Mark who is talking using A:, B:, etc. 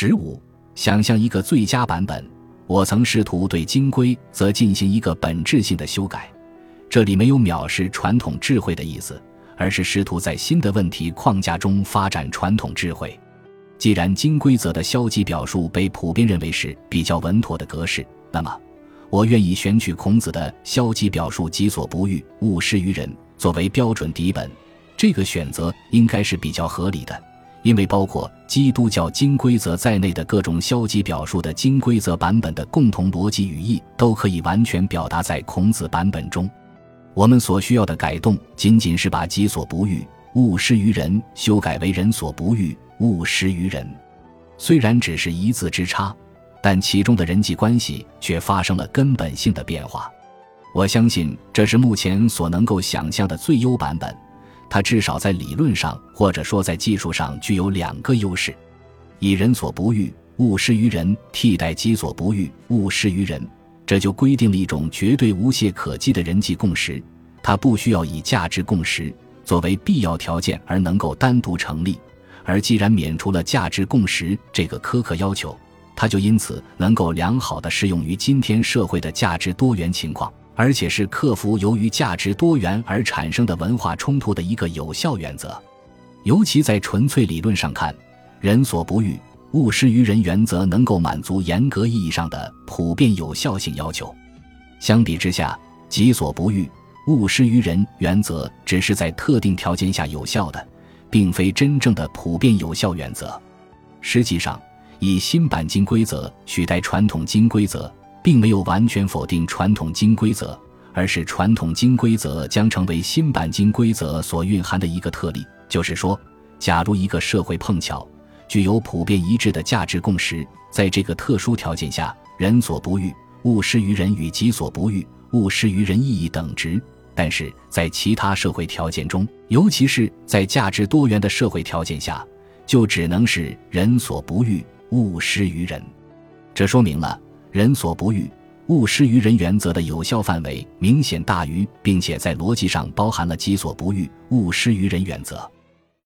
A: 十五，想象一个最佳版本。我曾试图对金规则进行一个本质性的修改，这里没有藐视传统智慧的意思，而是试图在新的问题框架中发展传统智慧。既然金规则的消极表述被普遍认为是比较稳妥的格式，那么我愿意选取孔子的消极表述“己所不欲，勿施于人”作为标准底本。这个选择应该是比较合理的。因为包括基督教金规则在内的各种消极表述的金规则版本的共同逻辑语义，都可以完全表达在孔子版本中。我们所需要的改动，仅仅是把“己所不欲，勿施于人”修改为“人所不欲，勿施于人”。虽然只是一字之差，但其中的人际关系却发生了根本性的变化。我相信这是目前所能够想象的最优版本。它至少在理论上，或者说在技术上，具有两个优势：以人所不欲，勿施于人，替代己所不欲，勿施于人。这就规定了一种绝对无懈可击的人际共识。它不需要以价值共识作为必要条件而能够单独成立。而既然免除了价值共识这个苛刻要求，它就因此能够良好的适用于今天社会的价值多元情况。而且是克服由于价值多元而产生的文化冲突的一个有效原则，尤其在纯粹理论上看，“人所不欲，勿施于人”原则能够满足严格意义上的普遍有效性要求。相比之下，“己所不欲，勿施于人”原则只是在特定条件下有效的，并非真正的普遍有效原则。实际上，以新版金规则取代传统金规则。并没有完全否定传统金规则，而是传统金规则将成为新版金规则所蕴含的一个特例。就是说，假如一个社会碰巧具有普遍一致的价值共识，在这个特殊条件下，人所不欲，勿施于人与己所不欲，勿施于人意义等值；但是在其他社会条件中，尤其是在价值多元的社会条件下，就只能是人所不欲，勿施于人。这说明了。人所不欲，勿施于人原则的有效范围明显大于，并且在逻辑上包含了己所不欲，勿施于人原则。